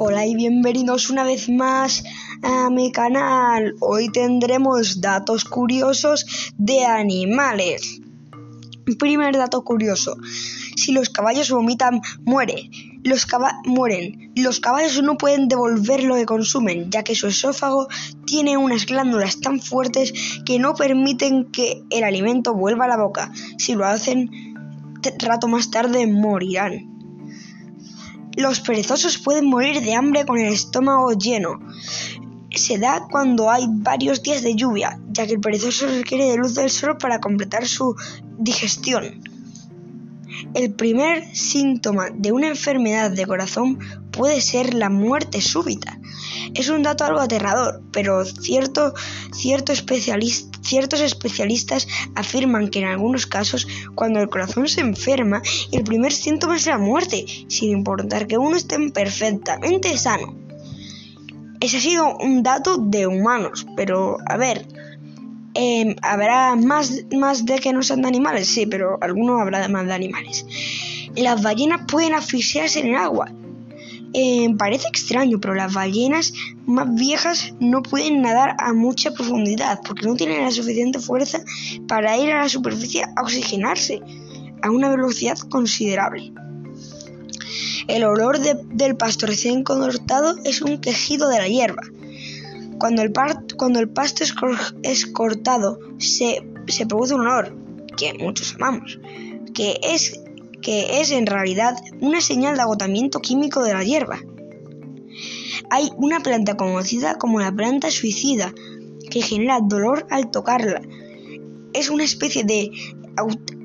Hola y bienvenidos una vez más a mi canal. Hoy tendremos datos curiosos de animales. Primer dato curioso. Si los caballos vomitan, muere. Mueren. Los caballos no pueden devolver lo que consumen, ya que su esófago tiene unas glándulas tan fuertes que no permiten que el alimento vuelva a la boca. Si lo hacen, rato más tarde morirán. Los perezosos pueden morir de hambre con el estómago lleno. Se da cuando hay varios días de lluvia, ya que el perezoso requiere de luz del sol para completar su digestión. El primer síntoma de una enfermedad de corazón puede ser la muerte súbita. Es un dato algo aterrador, pero cierto, cierto ciertos especialistas afirman que en algunos casos, cuando el corazón se enferma, el primer síntoma es la muerte, sin importar que uno esté perfectamente sano. Ese ha sido un dato de humanos, pero a ver, em, habrá más, más de que no sean de animales, sí, pero algunos habrá más de animales. Las ballenas pueden asfixiarse en el agua, eh, parece extraño, pero las ballenas más viejas no pueden nadar a mucha profundidad porque no tienen la suficiente fuerza para ir a la superficie a oxigenarse a una velocidad considerable. El olor del pasto recién cortado es un quejido de la hierba. Cuando el, pasto es, cortado, se produce un olor que muchos amamos, que es que es en realidad una señal de agotamiento químico de la hierba. Hay una planta conocida como la planta suicida que genera dolor al tocarla. Es una especie de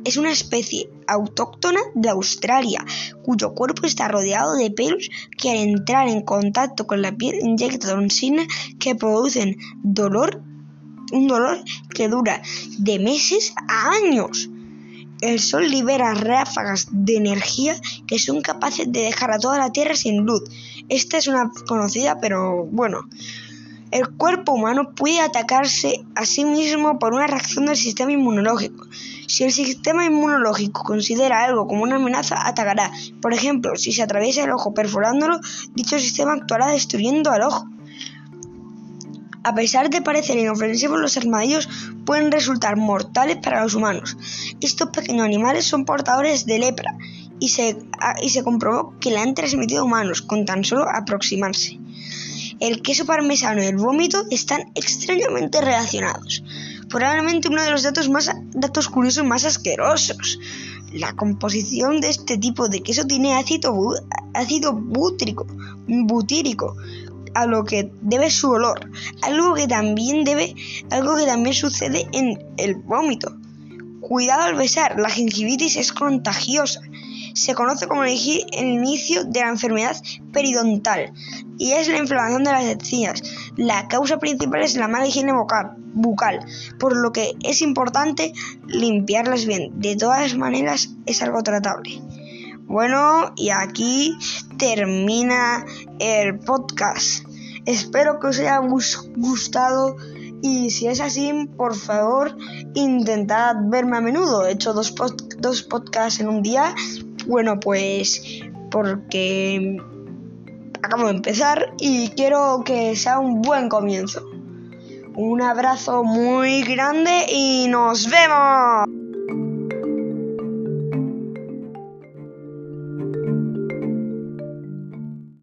es una especie autóctona de Australia, cuyo cuerpo está rodeado de pelos que al entrar en contacto con la piel inyectan toxinas que producen dolor, un dolor que dura de meses a años. El Sol libera ráfagas de energía que son capaces de dejar a toda la Tierra sin luz. Esta es una conocida, pero bueno. El cuerpo humano puede atacarse a sí mismo por una reacción del sistema inmunológico. Si el sistema inmunológico considera algo como una amenaza, atacará. Por ejemplo, si se atraviesa el ojo perforándolo, dicho sistema actuará destruyendo al ojo. A pesar de parecer inofensivos, los armadillos pueden resultar mortales para los humanos. Estos pequeños animales son portadores de lepra y se, y se comprobó que la han transmitido a humanos con tan solo aproximarse. El queso parmesano y el vómito están extrañamente relacionados. Probablemente uno de los datos, más, datos curiosos más asquerosos. La composición de este tipo de queso tiene ácido, ácido butírico, butírico, a lo que debe su olor, algo que también debe, algo que también sucede en el vómito. Cuidado al besar, la gingivitis es contagiosa. Se conoce como el inicio de la enfermedad periodontal y es la inflamación de las encías. La causa principal es la mala higiene bucal, por lo que es importante limpiarlas bien. De todas maneras, es algo tratable. Bueno, y aquí termina el podcast. Espero que os haya gustado y si es así, por favor, intentad verme a menudo. He hecho dos, dos podcasts en un día. Bueno, pues porque acabo de empezar y quiero que sea un buen comienzo. Un abrazo muy grande y nos vemos.